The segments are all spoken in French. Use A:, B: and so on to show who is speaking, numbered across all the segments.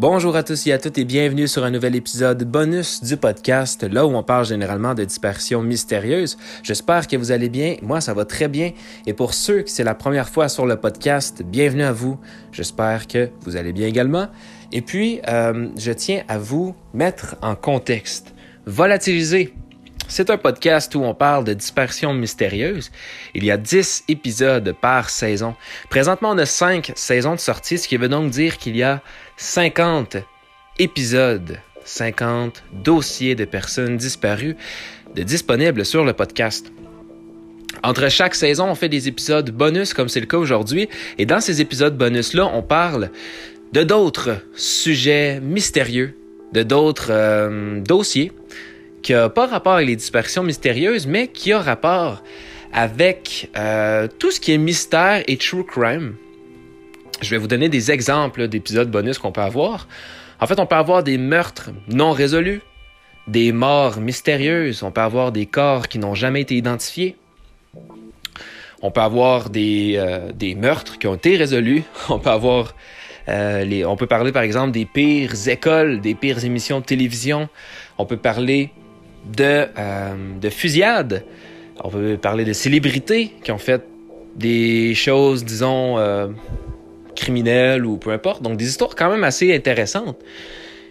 A: Bonjour à tous et à toutes et bienvenue sur un nouvel épisode bonus du podcast, là où on parle généralement de dispersion mystérieuse. J'espère que vous allez bien. Moi, ça va très bien. Et pour ceux qui c'est la première fois sur le podcast, bienvenue à vous. J'espère que vous allez bien également. Et puis, euh, je tiens à vous mettre en contexte. Volatiliser. C'est un podcast où on parle de dispersion mystérieuse. Il y a 10 épisodes par saison. Présentement, on a 5 saisons de sortie, ce qui veut donc dire qu'il y a 50 épisodes, 50 dossiers de personnes disparues de disponibles sur le podcast. Entre chaque saison, on fait des épisodes bonus, comme c'est le cas aujourd'hui, et dans ces épisodes bonus-là, on parle de d'autres sujets mystérieux, de d'autres euh, dossiers qui n'ont pas rapport avec les dispersions mystérieuses, mais qui ont rapport avec euh, tout ce qui est mystère et true crime. Je vais vous donner des exemples d'épisodes bonus qu'on peut avoir. En fait, on peut avoir des meurtres non résolus, des morts mystérieuses, on peut avoir des corps qui n'ont jamais été identifiés, on peut avoir des, euh, des meurtres qui ont été résolus, on peut avoir euh, les, on peut parler par exemple des pires écoles, des pires émissions de télévision, on peut parler de, euh, de fusillades, on peut parler de célébrités qui ont fait des choses, disons, criminelles ou peu importe. Donc des histoires quand même assez intéressantes.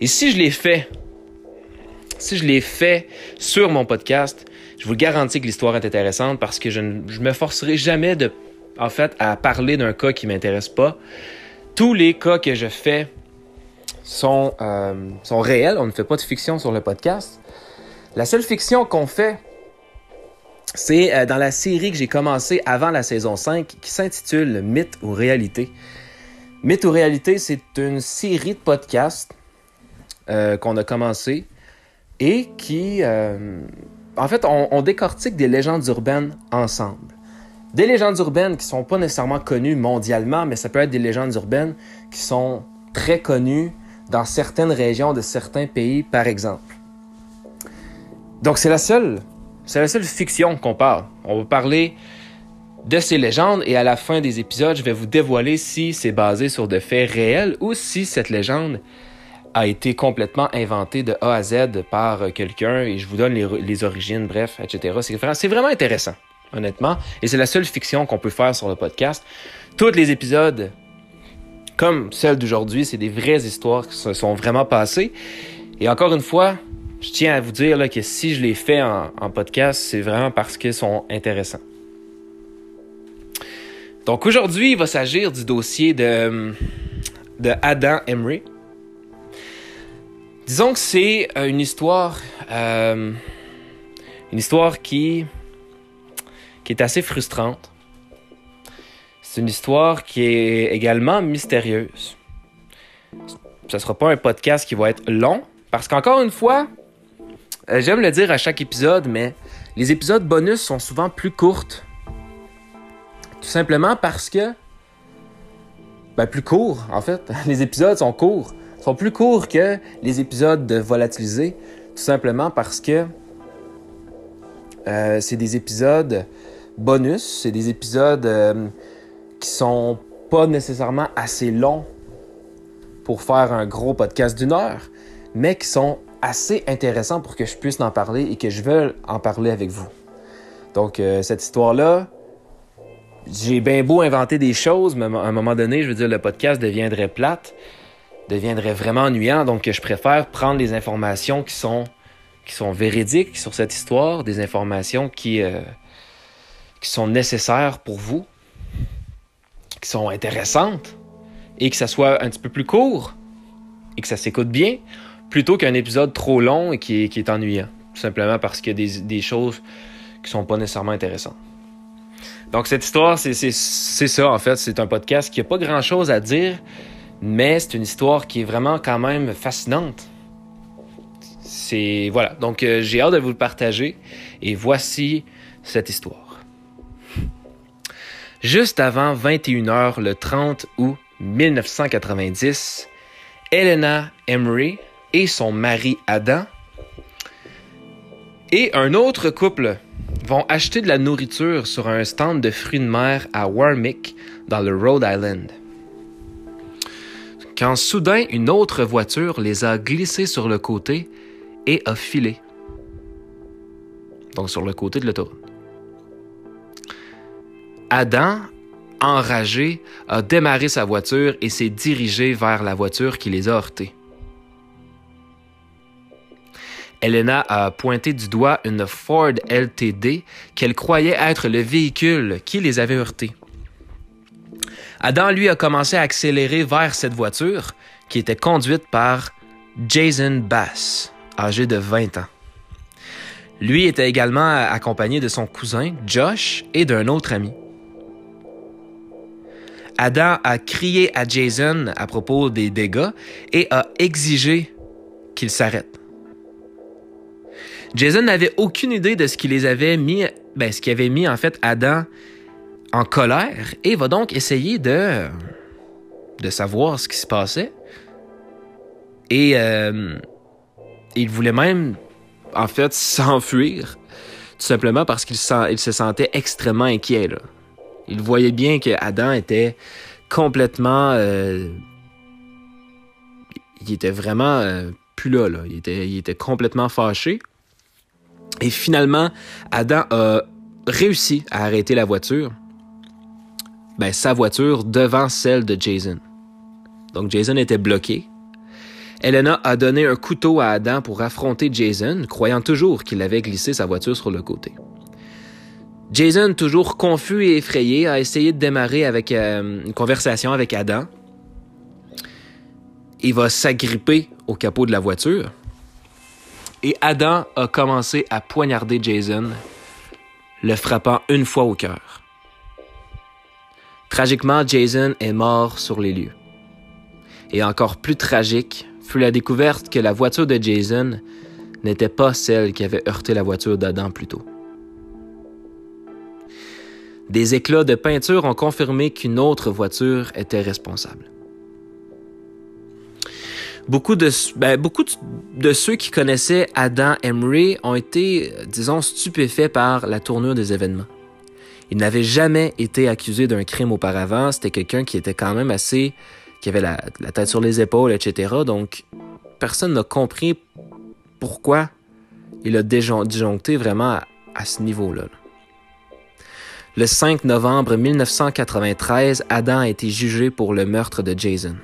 A: Et si je les fais, si je les fais sur mon podcast, je vous garantis que l'histoire est intéressante parce que je ne je me forcerai jamais de, en fait, à parler d'un cas qui m'intéresse pas. Tous les cas que je fais sont, euh, sont réels. On ne fait pas de fiction sur le podcast. La seule fiction qu'on fait, c'est euh, dans la série que j'ai commencé avant la saison 5 qui s'intitule Mythe ou réalité. Mythe ou réalité, c'est une série de podcasts euh, qu'on a commencé et qui, euh, en fait, on, on, décortique des légendes urbaines ensemble. Des légendes urbaines qui sont pas nécessairement connues mondialement, mais ça peut être des légendes urbaines qui sont très connues dans certaines régions de certains pays, par exemple. Donc c'est la seule, c'est la seule fiction qu'on parle. On va parler de ces légendes et à la fin des épisodes, je vais vous dévoiler si c'est basé sur de faits réels ou si cette légende a été complètement inventée de A à Z par quelqu'un et je vous donne les, origines, bref, etc. C'est vraiment intéressant, honnêtement, et c'est la seule fiction qu'on peut faire sur le podcast. Tous les épisodes, comme celle d'aujourd'hui, c'est des vraies histoires qui se sont vraiment passées. Et encore une fois, je tiens à vous dire que si je les fais en, en podcast, c'est vraiment parce qu'ils sont intéressants. Donc aujourd'hui, il va s'agir du dossier de, Adam Emery. Disons que c'est une histoire, euh, une histoire qui, qui est assez frustrante. C'est une histoire qui est également mystérieuse. Ce ne sera pas un podcast qui va être long, parce qu'encore une fois, euh, j'aime le dire à chaque épisode, mais les épisodes bonus sont souvent plus courtes. Tout simplement parce que. Ben, plus courts, en fait. Les épisodes sont courts. Ils sont plus courts que les épisodes de Volatiliser. Tout simplement parce que. Euh, c'est des épisodes bonus. C'est des épisodes euh, qui sont pas nécessairement assez longs pour faire un gros podcast d'une heure, mais qui sont assez intéressant pour que je puisse en parler et que je veuille en parler avec vous. Donc, euh, cette histoire-là, j'ai bien beau inventer des choses, mais à un moment donné, je veux dire, le podcast deviendrait plate, deviendrait vraiment ennuyant. Donc, je préfère prendre les informations qui sont, qui sont véridiques sur cette histoire, des informations qui, euh, qui sont nécessaires pour vous, qui sont intéressantes, et que ça soit un petit peu plus court, et que ça s'écoute bien, plutôt qu'un épisode trop long et qui est, ennuyant. Tout simplement parce qu'il y a des, des choses qui sont pas nécessairement intéressantes. Donc cette histoire, c'est ça en fait. C'est un podcast qui a pas grand-chose à dire, mais c'est une histoire qui est vraiment quand même fascinante. C'est voilà. Donc euh, j'ai hâte de vous le partager et voici cette histoire. Juste avant 21h le 30 août 1990, Elena Emery, et son mari Adam et un autre couple vont acheter de la nourriture sur un stand de fruits de mer à Warmick, dans le Rhode Island. quand soudain une autre voiture les a glissés sur le côté et a filé. Donc sur le côté de l'autoroute. Adam, enragé, a démarré sa voiture et s'est dirigé vers la voiture qui les a heurtés. Elena a pointé du doigt une Ford LTD qu'elle croyait être le véhicule qui les avait heurtés. Adam, lui, a commencé à accélérer vers cette voiture qui était conduite par Jason Bass, âgé de 20 ans. Lui était également accompagné de son cousin, Josh, et d'un autre ami. Adam a crié à Jason à propos des dégâts et a exigé qu'il s'arrête. Jason n'avait aucune idée de ce qui les avait mis, ben, ce qui avait mis en fait Adam en colère et va donc essayer de, de savoir ce qui se passait. Et euh, il voulait même, en fait, s'enfuir, tout simplement parce qu'il il se sentait extrêmement inquiet. Il voyait bien que Adam était complètement... Euh, il était vraiment euh, plus là, là. Il était complètement fâché. Et finalement, Adam a réussi à arrêter la voiture ben, sa voiture devant celle de Jason. Donc Jason était bloqué. Elena a donné un couteau à Adam pour affronter Jason, croyant toujours qu'il avait glissé sa voiture sur le côté. Jason, toujours confus et effrayé, a essayé de démarrer avec euh, une conversation avec Adam. Il va s'agripper au capot de la voiture. Et Adam a commencé à poignarder Jason, le frappant une fois au cœur. Tragiquement, Jason est mort sur les lieux. Et encore plus tragique fut la découverte que la voiture de Jason n'était pas celle qui avait heurté la voiture d'Adam plus tôt. Des éclats de peinture ont confirmé qu'une autre voiture était responsable. Beaucoup de, ben, de ceux qui connaissaient Adam Emery ont été, disons, stupéfaits par la tournure des événements. Il n'avait jamais été accusé d'un crime auparavant. C'était quelqu'un qui était quand même assez... qui avait la, tête sur les épaules, etc. Donc, personne n'a compris pourquoi il a disjoncté vraiment à, ce niveau-là. Le 5 novembre 1993, Adam a été jugé pour le meurtre de Jason.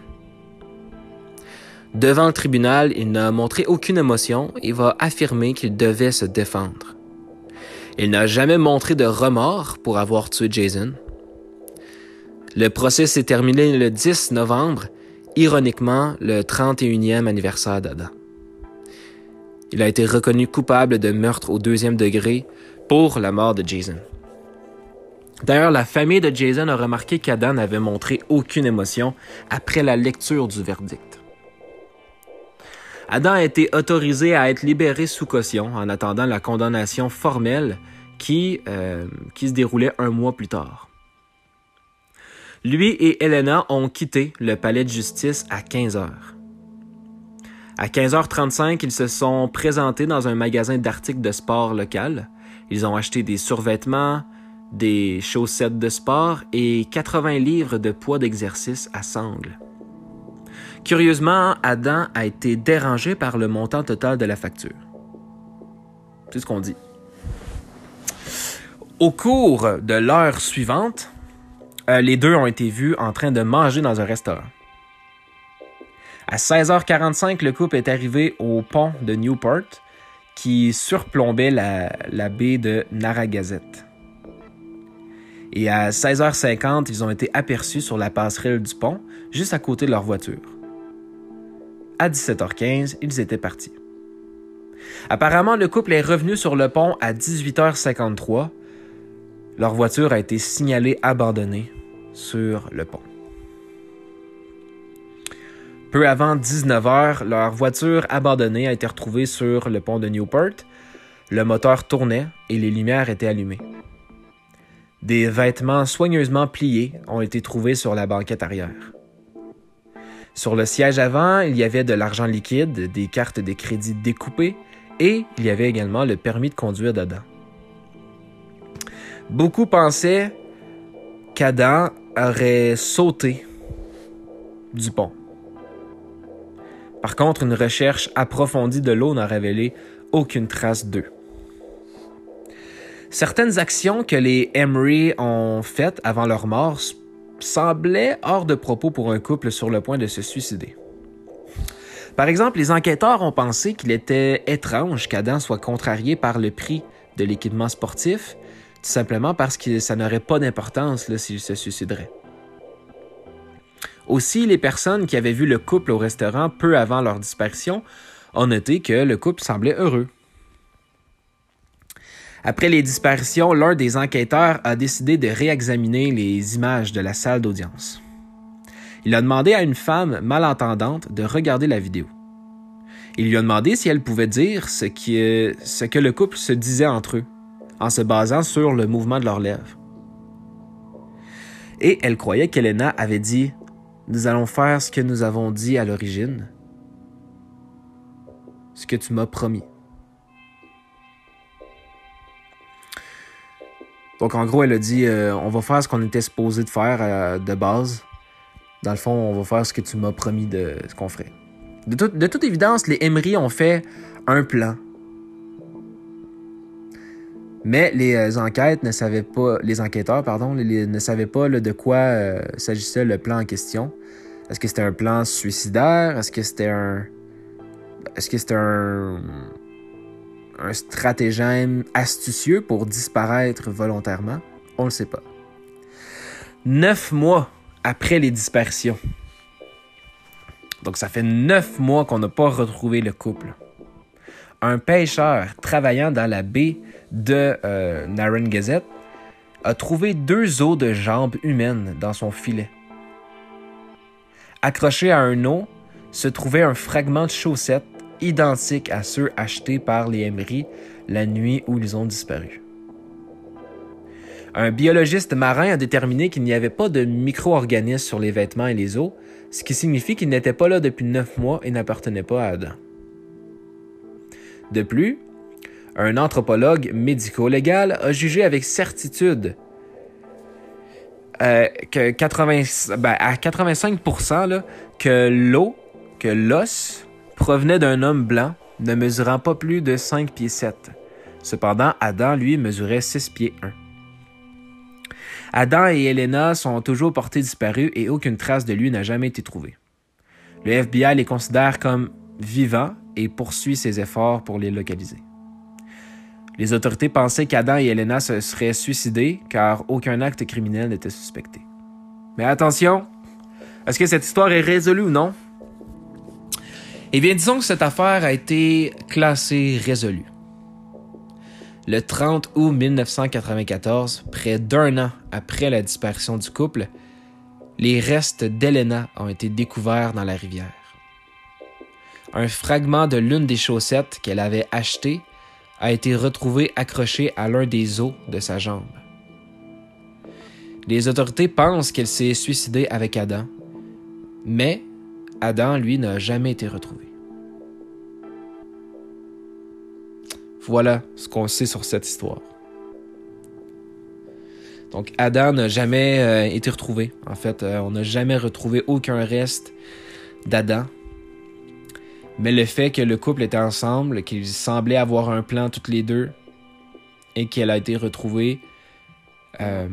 A: Devant le tribunal, il n'a montré aucune émotion et va affirmer qu'il devait se défendre. Il n'a jamais montré de remords pour avoir tué Jason. Le procès s'est terminé le 10 novembre, ironiquement le 31e anniversaire d'Adam. Il a été reconnu coupable de meurtre au deuxième degré pour la mort de Jason. D'ailleurs, la famille de Jason a remarqué qu'Adam n'avait montré aucune émotion après la lecture du verdict. Adam a été autorisé à être libéré sous caution en attendant la condamnation formelle qui, euh, qui se déroulait un mois plus tard. Lui et Elena ont quitté le palais de justice à 15 heures. À 15h35, ils se sont présentés dans un magasin d'articles de sport local. Ils ont acheté des survêtements, des chaussettes de sport et 80 livres de poids d'exercice à sangle. Curieusement, Adam a été dérangé par le montant total de la facture. C'est ce qu'on dit. Au cours de l'heure suivante, euh, les deux ont été vus en train de manger dans un restaurant. À 16h45, le couple est arrivé au pont de Newport qui surplombait la, baie de Narragansett. Et à 16h50, ils ont été aperçus sur la passerelle du pont, juste à côté de leur voiture à 17h15, ils étaient partis. Apparemment, le couple est revenu sur le pont à 18h53. Leur voiture a été signalée abandonnée sur le pont. Peu avant 19h, leur voiture abandonnée a été retrouvée sur le pont de Newport. Le moteur tournait et les lumières étaient allumées. Des vêtements soigneusement pliés ont été trouvés sur la banquette arrière. Sur le siège avant, il y avait de l'argent liquide, des cartes de crédit découpées et il y avait également le permis de conduire d'Adam. Beaucoup pensaient qu'Adam aurait sauté du pont. Par contre, une recherche approfondie de l'eau n'a révélé aucune trace d'eux. Certaines actions que les Emery ont faites avant leur mort semblaient hors de propos pour un couple sur le point de se suicider. Par exemple, les enquêteurs ont pensé qu'il était étrange qu'Adam soit contrarié par le prix de l'équipement sportif, tout simplement parce que ça n'aurait pas d'importance s'il se suiciderait. Aussi, les personnes qui avaient vu le couple au restaurant peu avant leur disparition ont noté que le couple semblait heureux. Après les disparitions, l'un des enquêteurs a décidé de réexaminer les images de la salle d'audience. Il a demandé à une femme malentendante de regarder la vidéo. Il lui a demandé si elle pouvait dire ce, ce que le couple se disait entre eux, en se basant sur le mouvement de leurs lèvres. Et elle croyait qu'Elena avait dit Nous allons faire ce que nous avons dit à l'origine, ce que tu m'as promis. Donc, en gros, elle a dit euh, on va faire ce qu'on était supposé de faire euh, de base. Dans le fond, on va faire ce que tu m'as promis de ce qu'on ferait. De, toute évidence, les Emery ont fait un plan. Mais les euh, enquêtes ne savaient pas, les enquêteurs, pardon, ne savaient pas de quoi s'agissait le plan en question. Est-ce que c'était un plan suicidaire? Est-ce que c'était un. Est-ce que c'était un un stratagème astucieux pour disparaître volontairement? On ne le sait pas. Neuf mois après les dispersions. Donc ça fait neuf mois qu'on n'a pas retrouvé le couple. Un pêcheur travaillant dans la baie de euh, Narragansett a trouvé deux os de jambes humaines dans son filet. Accroché à un eau se trouvait un fragment de chaussette identiques à ceux achetés par les Emery la nuit où ils ont disparu. Un biologiste marin a déterminé qu'il n'y avait pas de micro-organismes sur les vêtements et les os, ce qui signifie qu'ils n'étaient pas là depuis neuf mois et n'appartenaient pas à Adam. De plus, un anthropologue médico-légal a jugé avec certitude euh, que 80, ben, à 85% que l'eau, que l'os provenait d'un homme blanc ne mesurant pas plus de 5 pieds 7. Cependant, Adam, lui, mesurait 6 pieds 1. Adam et Elena sont toujours portés disparus et aucune trace de lui n'a jamais été trouvée. Le FBI les considère comme vivants et poursuit ses efforts pour les localiser. Les autorités pensaient qu'Adam et Elena se seraient suicidés car aucun acte criminel n'était suspecté. Mais attention, est-ce que cette histoire est résolue ou non? Eh bien, disons que cette affaire a été classée résolue. Le 30 août 1994, près d'un an après la disparition du couple, les restes d'Elena ont été découverts dans la rivière. Un fragment de l'une des chaussettes qu'elle avait achetées a été retrouvé accroché à l'un des os de sa jambe. Les autorités pensent qu'elle s'est suicidée avec Adam, mais Adam, lui, n'a jamais été retrouvé. Voilà ce qu'on sait sur cette histoire. Donc Adam n'a jamais euh, été retrouvé. En fait, euh, on n'a jamais retrouvé aucun reste d'Adam. Mais le fait que le couple était ensemble, qu'ils semblaient avoir un plan toutes les deux, et qu'elle a été retrouvée euh,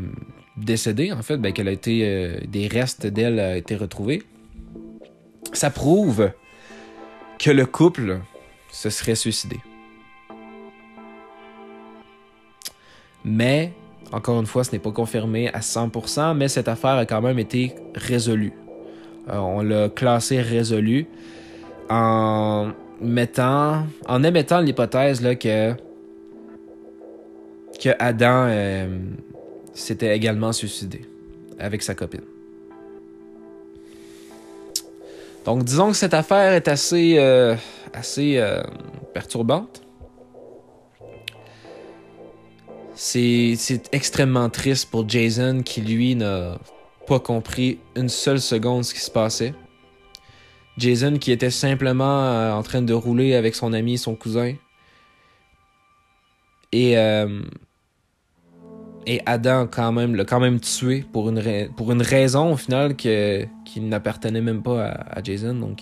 A: décédée, en fait, ben, qu'elle a été des restes d'elle a été retrouvés, ça prouve que le couple se serait suicidé. Mais, encore une fois, ce n'est pas confirmé à 100%, mais cette affaire a quand même été résolue. Euh, on l'a classé résolu en mettant, en émettant l'hypothèse que, que Adam euh, s'était également suicidé avec sa copine. Donc, disons que cette affaire est assez, euh, assez euh, perturbante. C'est extrêmement triste pour Jason qui, lui, n'a pas compris une seule seconde ce qui se passait. Jason qui était simplement euh, en train de rouler avec son ami son cousin. Et et Adam quand même l'a quand même tué pour une, pour une raison au final qui n'appartenait même pas à, Jason. Donc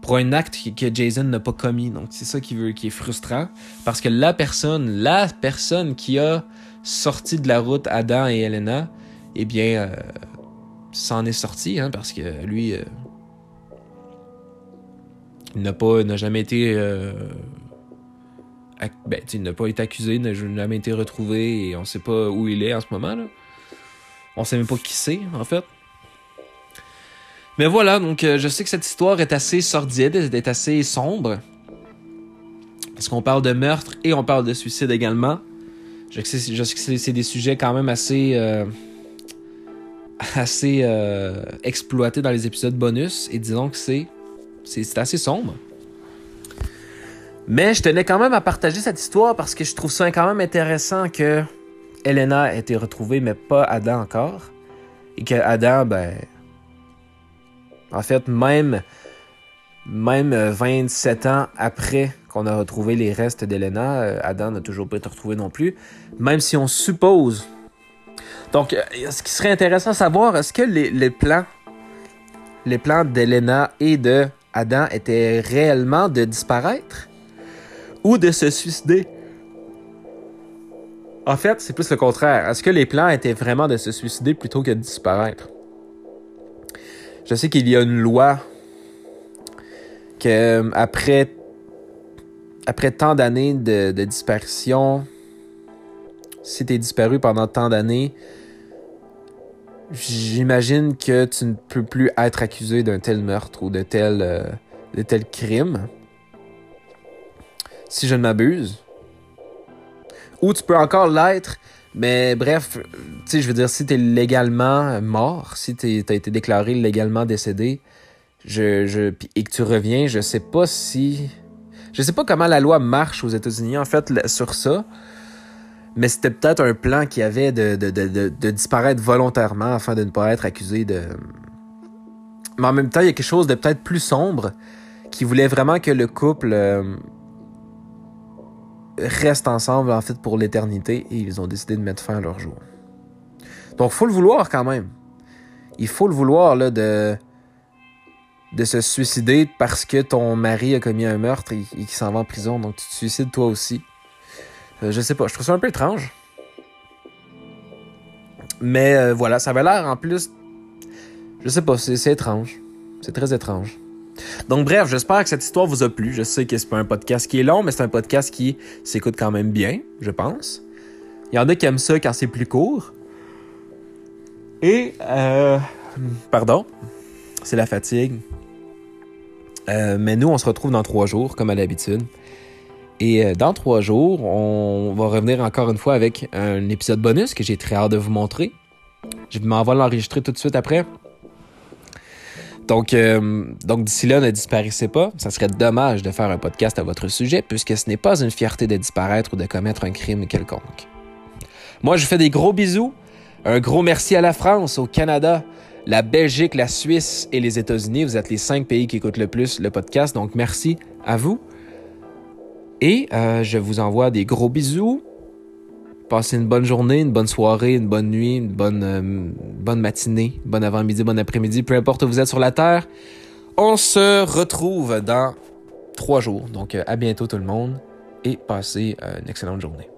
A: pour un acte que Jason n'a pas commis. Donc c'est ça qui, veut, qui est frustrant. Parce que la personne, la personne qui a sorti de la route Adam et Elena, eh bien, euh, s'en est sorti, hein, parce que lui, euh, il n'a pas, n'a jamais été, euh, ben, il n'a pas été accusé, n'a jamais été retrouvé, et on sait pas où il est en ce moment. Là. On sait même pas qui c'est, en fait. Mais voilà, donc euh, je sais que cette histoire est assez sordide, est assez sombre. Parce qu'on parle de meurtre et on parle de suicide également. Je sais, que c'est des sujets quand même assez. Euh, assez euh, exploités dans les épisodes bonus. Et disons que c'est. C'est assez sombre. Mais je tenais quand même à partager cette histoire parce que je trouve ça quand même intéressant que Elena ait été retrouvée, mais pas Adam encore. Et que Adam, ben, en fait, même, même 27 euh, ans après qu'on a retrouvé les restes d'Elena, euh, Adam n'a toujours pas été retrouvé non plus. Même si on suppose. Donc, euh, ce qui serait intéressant à savoir, est-ce que les, plans, les plans d'Elena et de Adam étaient réellement de disparaître? Ou de se suicider? En fait, c'est plus le contraire. Est-ce que les plans étaient vraiment de se suicider plutôt que de disparaître? Je sais qu'il y a une loi que euh, après, après tant d'années de, disparition, si tu es disparu pendant tant d'années, j'imagine que tu ne peux plus être accusé d'un tel meurtre ou de tel, euh, de tel crime. Si je ne m'abuse. Ou tu peux encore l'être, mais bref, tu sais, je veux dire, si t'es légalement mort, si t'as été déclaré légalement décédé, je, je, et que tu reviens, je sais pas si. Je sais pas comment la loi marche aux États-Unis, en fait, sur ça. Mais c'était peut-être un plan qui avait de, de, de, de, disparaître volontairement afin de ne pas être accusé de. Mais en même temps, il y a quelque chose de peut-être plus sombre qui voulait vraiment que le couple. Euh, restent ensemble en fait pour l'éternité et ils ont décidé de mettre fin à leur jour. Donc faut le vouloir quand même. Il faut le vouloir là de de se suicider parce que ton mari a commis un meurtre et, qu'il s'en va en prison donc tu te suicides toi aussi. Euh, je sais pas, je trouve ça un peu étrange. Mais euh, voilà, ça avait l'air en plus je sais pas, c'est étrange. C'est très étrange. Donc bref, j'espère que cette histoire vous a plu. Je sais que c'est pas un podcast qui est long, mais c'est un podcast qui s'écoute quand même bien, je pense. Il y en a qui aiment ça quand c'est plus court. Et euh, pardon, c'est la fatigue. Euh, mais nous, on se retrouve dans trois jours, comme à l'habitude. Et euh, dans trois jours, on va revenir encore une fois avec un épisode bonus que j'ai très hâte de vous montrer. Je m'en vais l'enregistrer tout de suite après. Donc, euh, donc d'ici là, ne disparaissez pas. Ça serait dommage de faire un podcast à votre sujet, puisque ce n'est pas une fierté de disparaître ou de commettre un crime quelconque. Moi, je fais des gros bisous. Un gros merci à la France, au Canada, la Belgique, la Suisse et les États-Unis. Vous êtes les cinq pays qui écoutent le plus le podcast, donc merci à vous. Et euh, je vous envoie des gros bisous. Passez une bonne journée, une bonne soirée, une bonne nuit, une bonne, euh, bonne matinée, bon avant-midi, bon après-midi, peu importe où vous êtes sur la Terre. On se retrouve dans trois jours. Donc, euh, à bientôt tout le monde et passez euh, une excellente journée.